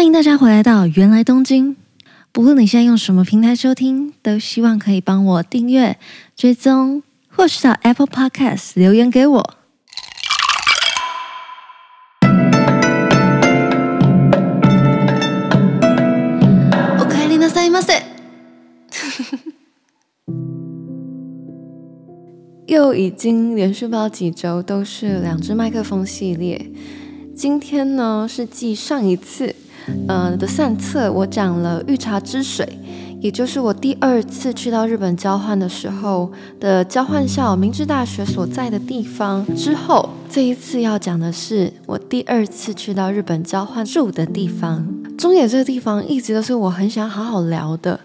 欢迎大家回来到芫来东京。不论你现在用什么平台收听，都希望可以帮我订阅、追踪，或是到 Apple Podcast 留言给我。おかえりなさいませ。又已经连续不知道几周都是两只麦克风系列。今天呢，是继上一次， 呃的散策，我讲了御茶之水，也就是我第二次去到日本交换的时候的交换校明治大学所在的地方。之后这一次要讲的是我第二次去到日本交换住的地方。中野这个地方一直都是我很想好好聊的。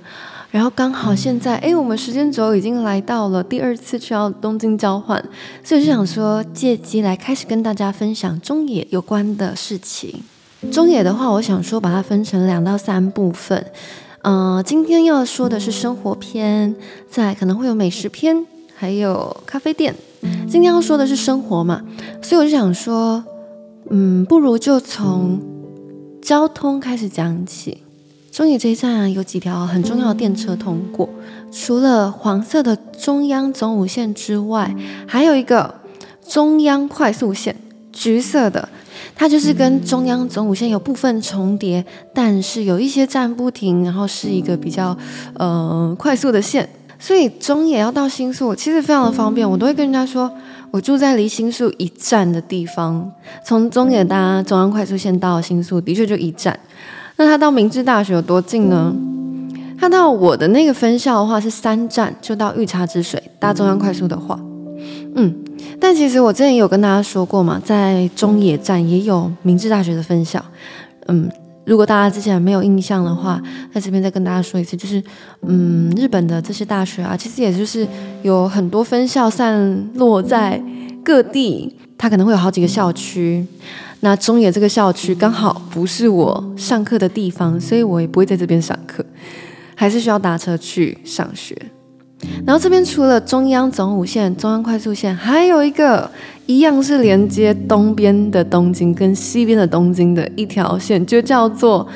然后刚好现在，哎，我们时间轴已经来到了第二次去到东京交换，所以就想说借机来开始跟大家分享中野有关的事情。中野的话，我想说把它分成两到三部分。嗯、呃，今天要说的是生活篇，再可能会有美食篇，还有咖啡店。今天要说的是生活嘛，所以我就想说，嗯，不如就从交通开始讲起。中野这一站，有几条很重要的电车通过，除了黄色的中央总武线之外，还有一个中央快速线，橘色的，它就是跟中央总武线有部分重叠，但是有一些站不停，然后是一个比较呃快速的线，所以中野要到新宿其实非常的方便，我都会跟人家说，我住在离新宿一站的地方，从中野搭中央快速线到新宿的确就一站。那他到明治大学有多近呢？他到我的那个分校的话是三站就到御茶之水，搭中央快速的话，嗯，但其实我之前有跟大家说过嘛，在中野站也有明治大学的分校，嗯，如果大家之前没有印象的话，在这边再跟大家说一次，就是，嗯，日本的这些大学啊，其实也就是有很多分校散落在各地，它可能会有好几个校区。那中野这个校区刚好不是我上课的地方，所以我也不会在这边上课，还是需要搭车去上学。然后这边除了中央总武线、中央快速线，还有一个一样是连接东边的东京跟西边的东京的一条线，就叫做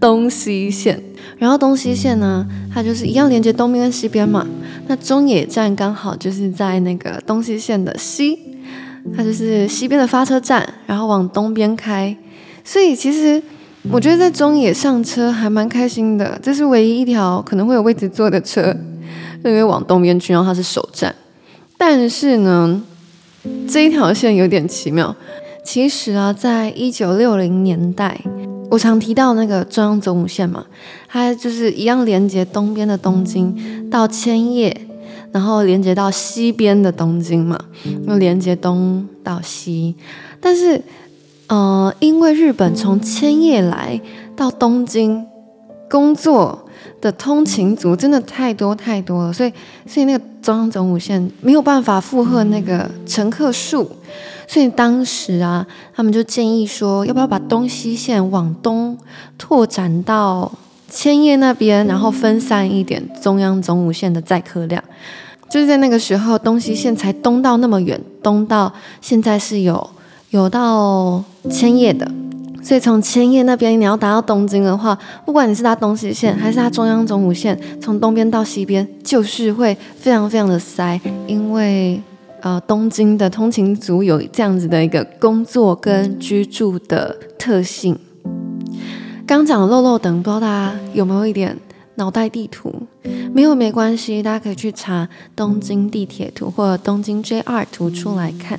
东西线。然后东西线呢，它就是一样连接东边跟西边嘛。那中野站刚好就是在那个东西线的西。它就是西边的发车站，然后往东边开，所以其实我觉得在中野上车还蛮开心的。这是唯一一条可能会有位置坐的车，因为往东边去，然后它是首站。但是呢，这一条线有点奇妙。其实啊，在一九六零年代，我常提到那个中央总武线嘛，它就是一样连接东边的东京到千叶。然后连接到西边的东京嘛，又连接东到西，但是，呃，因为日本从千叶来到东京工作的通勤族真的太多太多了，所以，所以那个中央总武线没有办法负荷那个乘客数，所以当时啊，他们就建议说，要不要把东西线往东拓展到。千叶那边，然后分散一点中央总武线的载客量，就是在那个时候，东西线才东到那么远，东到现在是有有到千叶的，所以从千叶那边你要达到东京的话，不管你是搭东西线还是搭中央总武线，从东边到西边，就是会非常非常的塞，因为呃东京的通勤族有这样子的一个工作跟居住的特性。刚讲的漏漏等，不知道大家有没有一点脑袋地图？没有没关系，大家可以去查东京地铁图或者东京 JR 图出来看。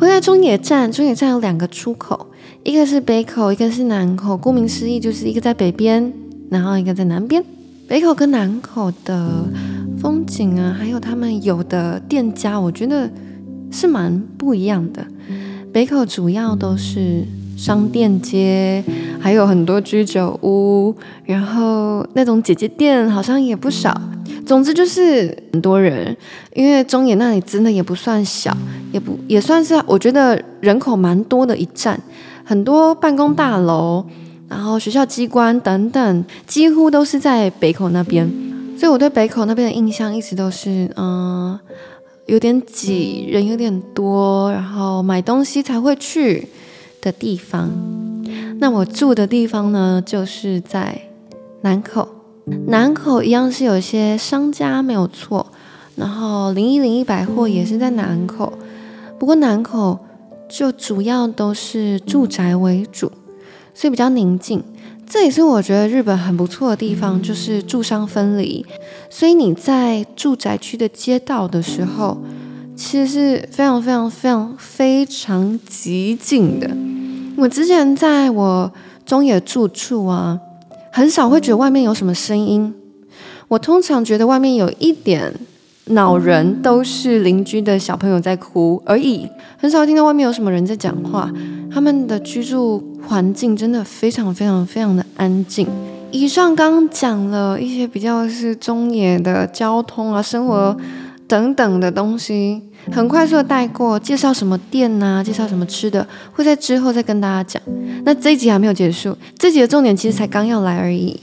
回来中野站，中野站有两个出口，一个是北口，一个是南口。顾名思义，就是一个在北边，然后一个在南边。北口跟南口的风景啊，还有他们有的店家，我觉得是蛮不一样的。北口主要都是。商店街还有很多居酒屋，然后那种姐姐店好像也不少。总之就是很多人，因为中野那里真的也不算小，也不也算是我觉得人口蛮多的一站，很多办公大楼，然后学校机关等等，几乎都是在北口那边。所以我对北口那边的印象一直都是，嗯，有点挤，人有点多，然后买东西才会去的地方，那我住的地方呢，就是在南口。南口一样是有些商家没有错，然后零一零一百货也是在南口。不过南口就主要都是住宅为主，所以比较宁静。这也是我觉得日本很不错的地方，就是住商分离，所以你在住宅区的街道的时候，其实是非常非常非常非常极静的。我之前在我中野住处啊，很少会觉得外面有什么声音。我通常觉得外面有一点恼人，都是邻居的小朋友在哭而已，很少听到外面有什么人在讲话。他们的居住环境真的非常非常非常的安静。以上刚刚讲了一些比较是中野的交通啊、生活等等的东西，很快速的带过，介绍什么店呐、介绍什么吃的，会在之后再跟大家讲。那这一集还没有结束，这集的重点其实才刚要来而已。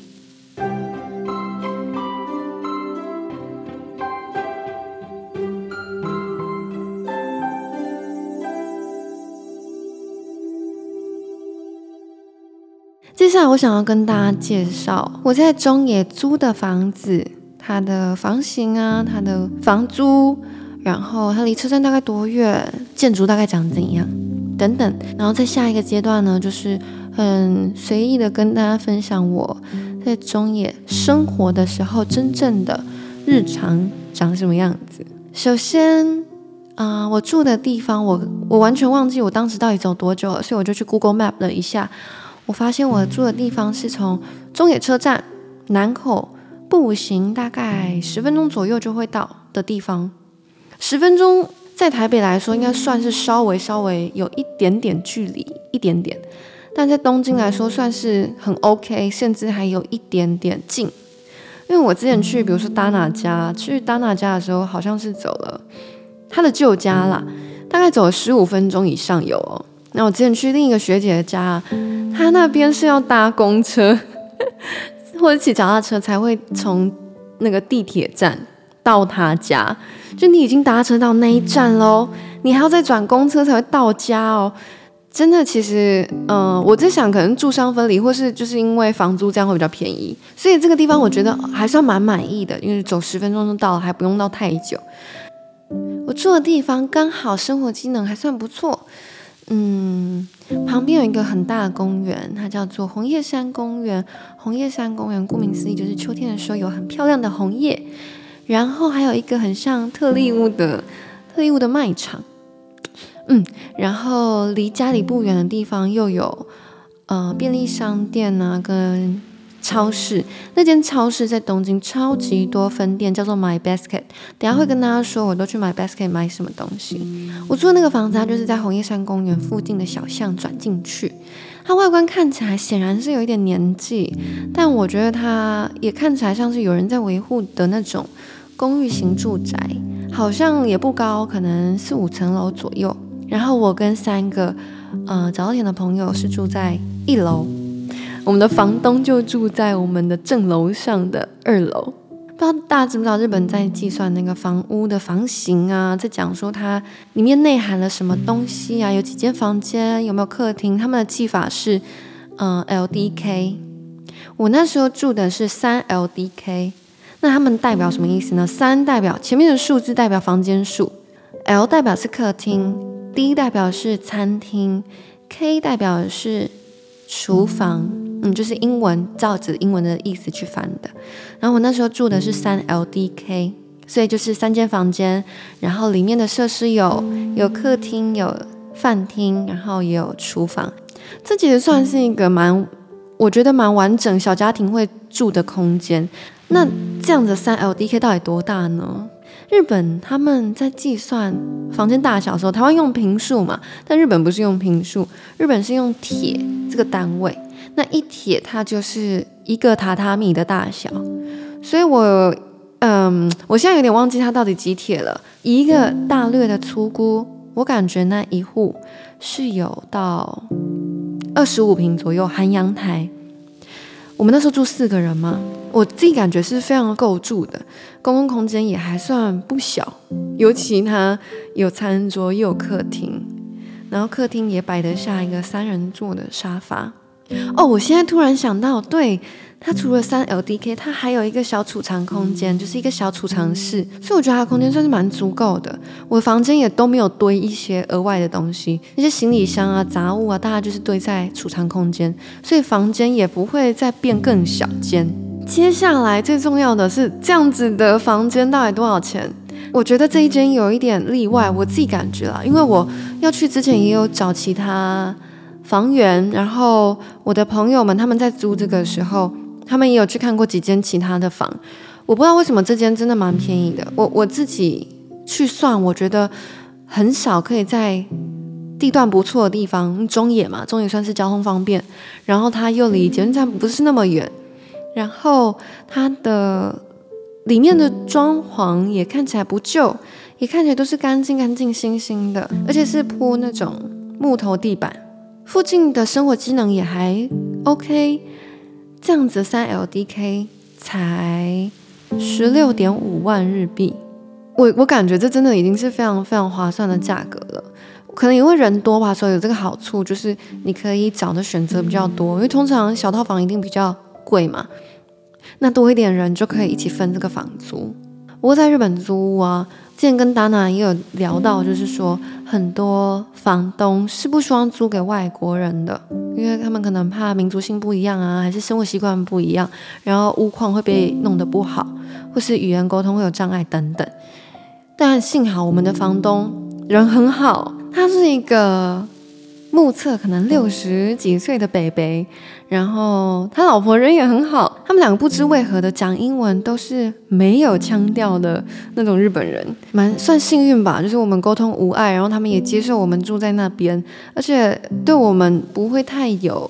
接下来我想要跟大家介绍我在中野租的房子，它的房型啊，它的房租，然后它离车站大概多远，建筑大概长怎样，等等。然后在下一个阶段呢，就是很随意的跟大家分享我在中野生活的时候真正的日常长什么样子。首先啊、我住的地方，我我完全忘记我当时到底走多久了，所以我就去 Google Map 了一下。我发现我住的地方是从中野车站南口步行大概十分钟左右就会到的地方。十分钟在台北来说应该算是稍微稍微有一点点距离，一点点，但在东京来说算是很 OK，甚至还有一点点近。因为我之前去，比如说达那家，去达那家的时候，好像是走了他的旧家啦，大概走了十五分钟以上有哦。那我之前去另一个学姐的家，她那边是要搭公车或者骑脚踏车才会从那个地铁站到他家，就你已经搭车到那一站喽，你还要再转公车才会到家哦。真的，其实，嗯、我在想，可能住商分离，或是就是因为房租这样会比较便宜，所以这个地方我觉得还算蛮满意的，因为走十分钟就到了，还不用到太久。我住的地方刚好生活机能还算不错。嗯，旁边有一个很大的公园，它叫做红叶山公园。红叶山公园顾名思义就是秋天的时候有很漂亮的红叶，然后还有一个很像特力屋的特力屋的卖场。嗯，然后离家里不远的地方又有呃便利商店啊跟。超市，那间超市在东京超级多分店，叫做 My Basket。等下会跟大家说，我都去 My Basket 买什么东西。我住的那个房子，它就是在红叶山公园附近的小巷转进去。它外观看起来显然是有一点年纪，但我觉得它也看起来像是有人在维护的那种公寓型住宅，好像也不高，可能四五层楼左右。然后我跟三个呃早稻田的朋友是住在一楼。我们的房东就住在我们的正楼上的二楼。不知道大家知不知道，日本在计算那个房屋的房型啊，在讲说它里面内含了什么东西啊，有几间房间，有没有客厅？他们的计法是，嗯、，LDK。我那时候住的是三 LDK，那他们代表什么意思呢？三代表前面的数字代表房间数，L 代表是客厅，D 代表是餐厅，K 代表是厨房。嗯，就是英文照着英文的意思去翻的。然后我那时候住的是三 LDK，所以就是三间房间，然后里面的设施有有客厅、有饭厅，然后也有厨房。这其实算是一个蛮，我觉得蛮完整小家庭会住的空间。那这样子三 LDK 到底多大呢？日本他们在计算房间大小的时候，台湾用平数嘛，但日本不是用平数，日本是用铁这个单位。那一铁它就是一个榻榻米的大小，所以我，嗯，我现在有点忘记它到底几铁了。一个大略的粗估，我感觉那一户是有到二十五平左右，含阳台。我们那时候住四个人嘛，我自己感觉是非常够住的，公共空间也还算不小，尤其它有餐桌又有客厅。然后客厅也摆得下一个三人座的沙发。哦，我现在突然想到，对，它除了三 LDK，它还有一个小储藏空间，就是一个小储藏室，所以我觉得它的空间算是蛮足够的。我的房间也都没有堆一些额外的东西，那些行李箱啊、杂物啊，大家就是堆在储藏空间，所以房间也不会再变更小间。接下来最重要的是，这样子的房间到底多少钱？我觉得这一间有一点例外，我自己感觉啦，因为我要去之前也有找其他。房源，然后我的朋友们他们在租这个时候，他们也有去看过几间其他的房，我不知道为什么这间真的蛮便宜的。我我自己去算，我觉得很少可以在地段不错的地方，中野嘛，中野算是交通方便，然后它又离捷运站不是那么远，然后它的里面的装潢也看起来不旧，也看起来都是干净干净新新的，而且是铺那种木头地板。附近的生活机能也还 OK，这样子三 LDK 才十六点五万日币，我我感觉这真的已经是非常非常划算的价格了。可能因为人多吧，所以有这个好处，就是你可以找的选择比较多。因为通常小套房一定比较贵嘛，那多一点人就可以一起分这个房租。不过在日本租屋啊。之前跟 Dana 也有聊到，就是说很多房东是不希望租给外国人的，因为他们可能怕民族性不一样啊，还是生活习惯不一样，然后屋况会被弄得不好，或是语言沟通会有障碍等等。但幸好我们的房东人很好，他是一个。目测可能六十几岁的北北，然后他老婆人也很好，他们两个不知为何的讲英文都是没有腔调的那种日本人，蛮算幸运吧，就是我们沟通无碍，然后他们也接受我们住在那边，而且对我们不会太有，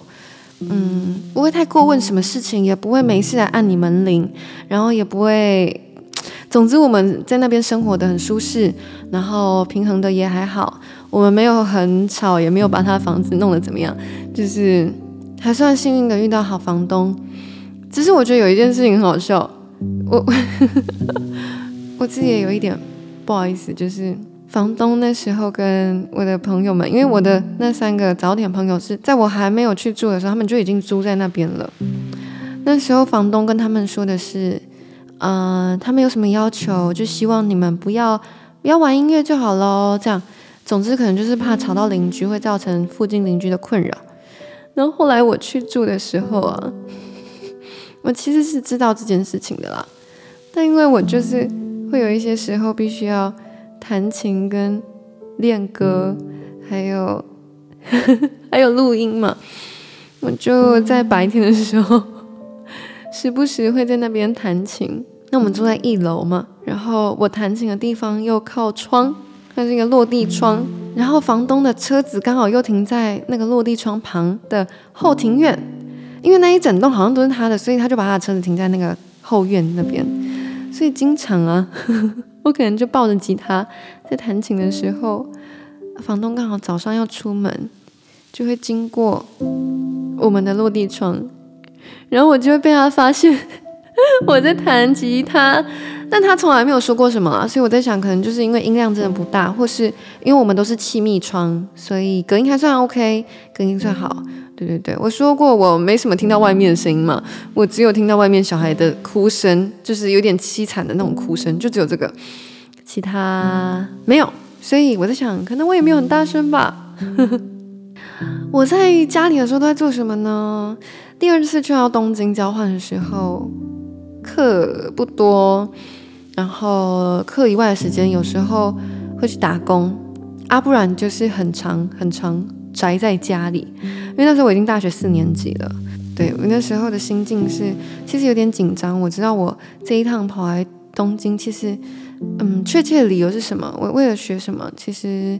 嗯，不会太过问什么事情，也不会没事来按你门铃，然后也不会。总之，我们在那边生活的很舒适，然后平衡的也还好。我们没有很吵，也没有把他的房子弄得怎么样，就是还算幸运的遇到好房东。只是我觉得有一件事情很好笑，我 我自己也有一点不好意思，就是房东那时候跟我的朋友们，因为我的那三个早点朋友是在我还没有去住的时候，他们就已经租在那边了。那时候房东跟他们说的是。嗯、呃，他们有什么要求？就希望你们不要不要玩音乐就好喽。这样，总之可能就是怕吵到邻居，会造成附近邻居的困扰。然后后来我去住的时候啊，我其实是知道这件事情的啦，但因为我就是会有一些时候必须要弹琴跟练歌，还有 还有录音嘛，我就在白天的时候。时不时会在那边弹琴。那我们住在一楼嘛，然后我弹琴的地方又靠窗，它是一个落地窗。然后房东的车子刚好又停在那个落地窗旁的后庭院，因为那一整栋好像都是他的，所以他就把他的车子停在那个后院那边。所以经常啊，我可能就抱着吉他在弹琴的时候，房东刚好早上要出门，就会经过我们的落地窗。然后我就会被他发现 我在弹吉他，但他从来没有说过什么啊，所以我在想，可能就是因为音量真的不大，或是因为我们都是气密窗，所以隔音还算 OK，隔音算好。对对对，我说过我没什么听到外面的声音嘛，我只有听到外面小孩的哭声，就是有点凄惨的那种哭声，就只有这个，其他没有。所以我在想，可能我也没有很大声吧。我在家里的时候都在做什么呢？第二次去到东京交换的时候，课不多，然后课以外的时间有时候会去打工，啊，不然就是很长很长宅在家里。因为那时候我已经大学四年级了，对，我那时候的心境是其实有点紧张。我知道我这一趟跑来东京，其实嗯，确切的理由是什么？我为了学什么？其实。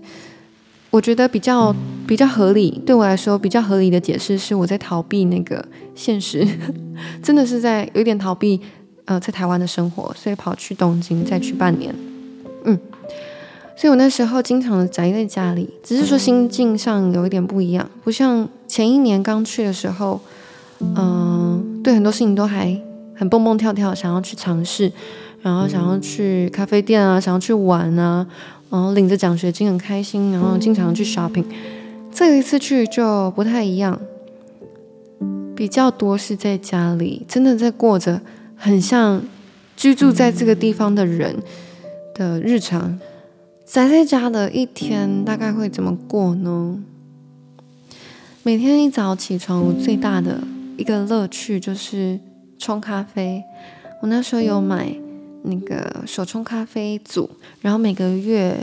我觉得比较比较合理，对我来说比较合理的解释是我在逃避那个现实，真的是在有点逃避呃在台湾的生活，所以跑去东京再去半年，嗯，所以我那时候经常宅在家里，只是说心境上有一点不一样，不像前一年刚去的时候，嗯、对很多事情都还很蹦蹦跳跳，想要去尝试，然后想要去咖啡店啊，想要去玩啊。然后领着奖学金很开心，然后经常去 shopping。这一次去就不太一样，比较多是在家里，真的在过着很像居住在这个地方的人的日常。宅在家的一天大概会怎么过呢？每天一早起床，我最大的一个乐趣就是冲咖啡。我那时候有买那个手冲咖啡组，然后每个月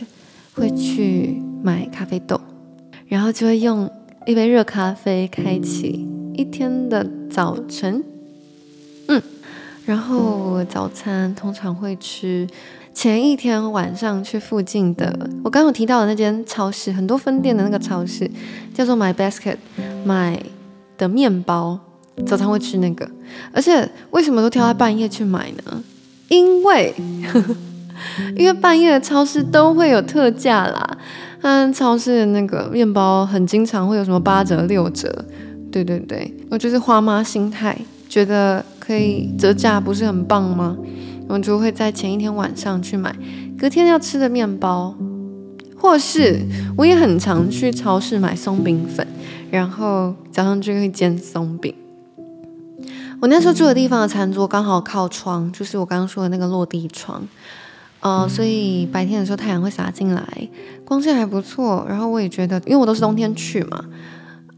会去买咖啡豆，然后就会用一杯热咖啡开启一天的早晨。然后我早餐通常会吃前一天晚上去附近的我刚刚有提到的那间超市，很多分店的那个超市叫做 My Basket，买的面包。早餐会吃那个，而且为什么都挑在半夜去买呢？因为，呵呵，因为半夜的超市都会有特价啦。嗯，超市的那个面包很经常会有什么八折、六折。对对对，我就是花妈心态，觉得可以折价，不是很棒吗？我就会在前一天晚上去买隔天要吃的面包，或是我也很常去超市买松饼粉，然后早上就会煎松饼。我那时候住的地方的餐桌刚好靠窗，就是我刚刚说的那个落地窗，呃，所以白天的时候太阳会洒进来，光线还不错。然后我也觉得，因为我都是冬天去嘛，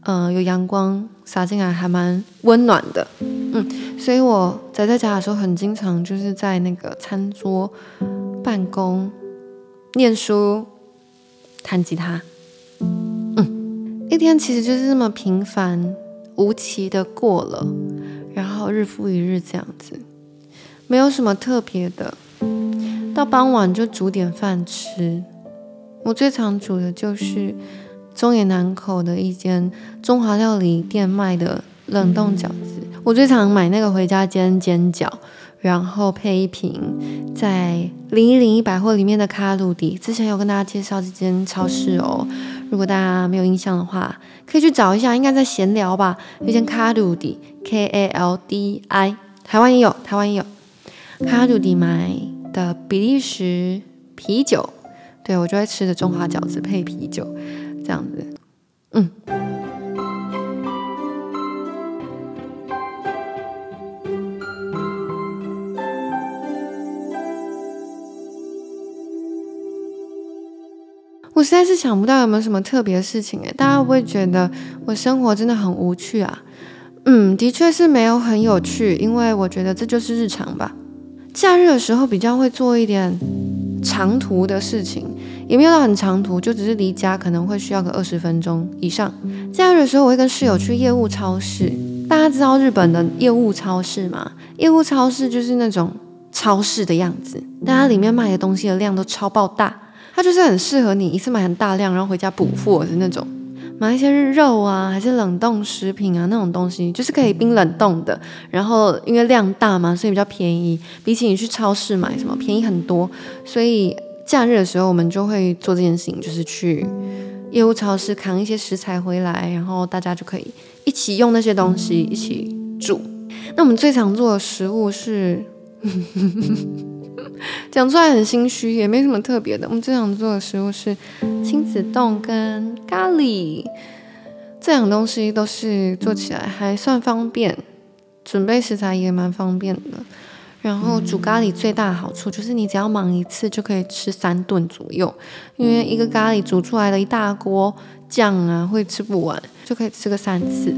呃，有阳光洒进来还蛮温暖的，嗯，所以我宅在家的时候很经常就是在那个餐桌办公、念书、弹吉他，嗯，一天其实就是这么平凡无奇的过了。然后日复一日这样子，没有什么特别的。到傍晚就煮点饭吃。我最常煮的就是中野南口的一间中华料理店卖的冷冻饺子。我最常买那个回家煎煎饺，然后配一瓶在零一零一百货里面的卡路迪。之前有跟大家介绍这间超市哦。如果大家没有印象的话，可以去找一下，应该在闲聊吧。有间卡路迪，K A L D I，台湾也有，台湾也有。卡路迪买的比利时啤酒，对，我就会吃的中华饺子配啤酒，这样子，嗯。我实在是想不到有没有什么特别的事情诶，大家会不会觉得我生活真的很无趣啊？嗯，的确是没有很有趣，因为我觉得这就是日常吧。假日的时候比较会做一点长途的事情，也没有到很长途，就只是离家可能会需要个二十分钟以上。假日的时候我会跟室友去业务超市，大家知道日本的业务超市吗？业务超市就是那种超市的样子，但它里面卖的东西的量都超爆大。它就是很适合你一次买很大量，然后回家补货的那种，买一些肉啊，还是冷冻食品啊那种东西，就是可以冰冷冻的。然后因为量大嘛，所以比较便宜，比起你去超市买什么便宜很多。所以假日的时候，我们就会做这件事情，就是去业务超市扛一些食材回来，然后大家就可以一起用那些东西一起煮。那我们最常做的食物是。讲出来很心虚，也没什么特别的。我们最常做的食物是亲子冻跟咖喱，这两东西都是做起来还算方便，准备食材也蛮方便的。然后煮咖喱最大的好处就是你只要忙一次就可以吃三顿左右，因为一个咖喱煮出来的一大锅酱啊会吃不完，就可以吃个三次。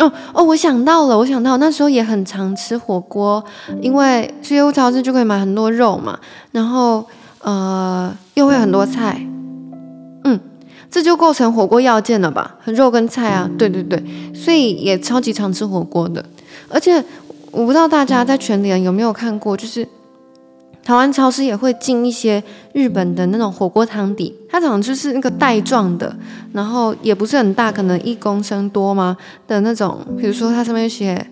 哦哦，我想到了，我想到那时候也很常吃火锅，因为去业务超市就可以买很多肉嘛，然后呃又会很多菜，嗯，这就构成火锅要件了吧？肉跟菜啊，对对对，所以也超级常吃火锅的，而且我不知道大家在全联有没有看过，就是。台湾超市也会进一些日本的那种火锅汤底，它好像就是那个袋状的，然后也不是很大，可能一公升多吗的那种。比如说它上面写，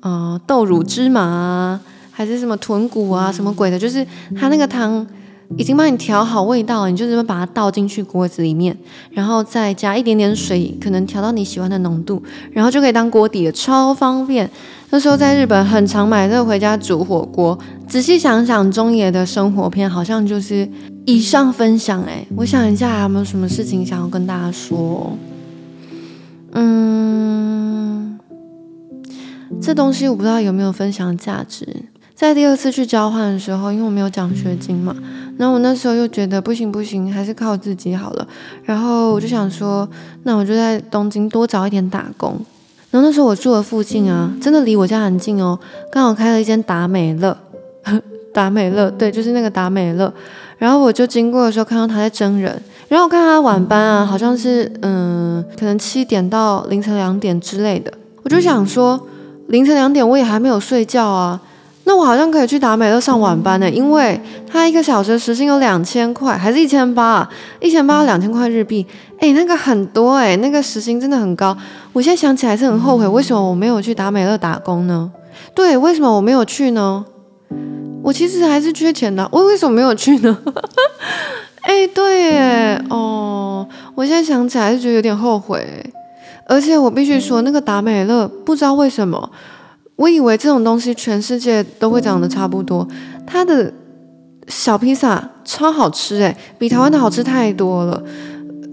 呃，豆乳芝麻啊，还是什么豚骨啊，什么鬼的，就是它那个汤已经帮你调好味道了，你就这么把它倒进去锅子里面，然后再加一点点水，可能调到你喜欢的浓度，然后就可以当锅底了，超方便。那时候在日本很常买这个回家煮火锅。仔细想想，中野的生活片好像就是以上分享，哎，我想一下还有没有什么事情想要跟大家说？嗯，这东西我不知道有没有分享价值。在第二次去交换的时候，因为我没有奖学金嘛，然后我那时候又觉得不行不行，还是靠自己好了。然后我就想说，那我就在东京多找一点打工。然后那时候我住的附近啊，真的离我家很近哦，刚好开了一间达美乐，达美乐，对，就是那个达美乐。然后我就经过的时候看到他在征人，然后我看他晚班啊，好像是嗯，可能七点到凌晨两点之类的。我就想说，凌晨两点我也还没有睡觉啊，那我好像可以去达美乐上晚班呢，因为他一个小时时薪有两千块，还是一千八，一千八两千块日币，诶，那个很多诶，那个时薪真的很高。我现在想起来是很后悔，为什么我没有去达美乐打工呢？对，为什么我没有去呢？我其实还是缺钱的，我为什么没有去呢？哎，对耶，哦，我现在想起来还是觉得有点后悔。而且我必须说，那个达美乐不知道为什么，我以为这种东西全世界都会长得差不多。它的小披萨超好吃，哎，比台湾的好吃太多了。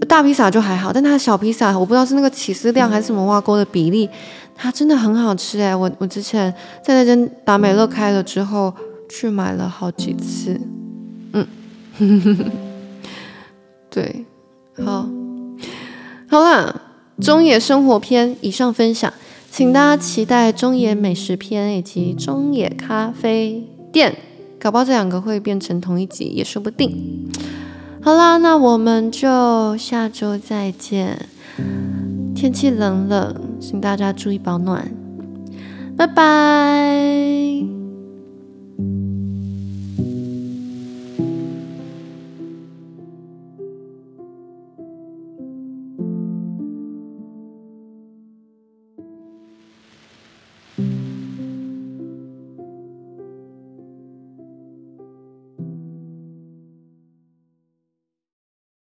大披萨就还好，但它的小披萨，我不知道是那个起司量还是什么挖沟的比例，它真的很好吃，哎，我我之前在那间达美乐开了之后。去买了好几次，嗯，对，好，好啦，中野生活篇以上分享，请大家期待中野美食篇以及中野咖啡店，搞不好这两个会变成同一集也说不定。好啦，那我们就下周再见。天气冷冷，请大家注意保暖，拜拜。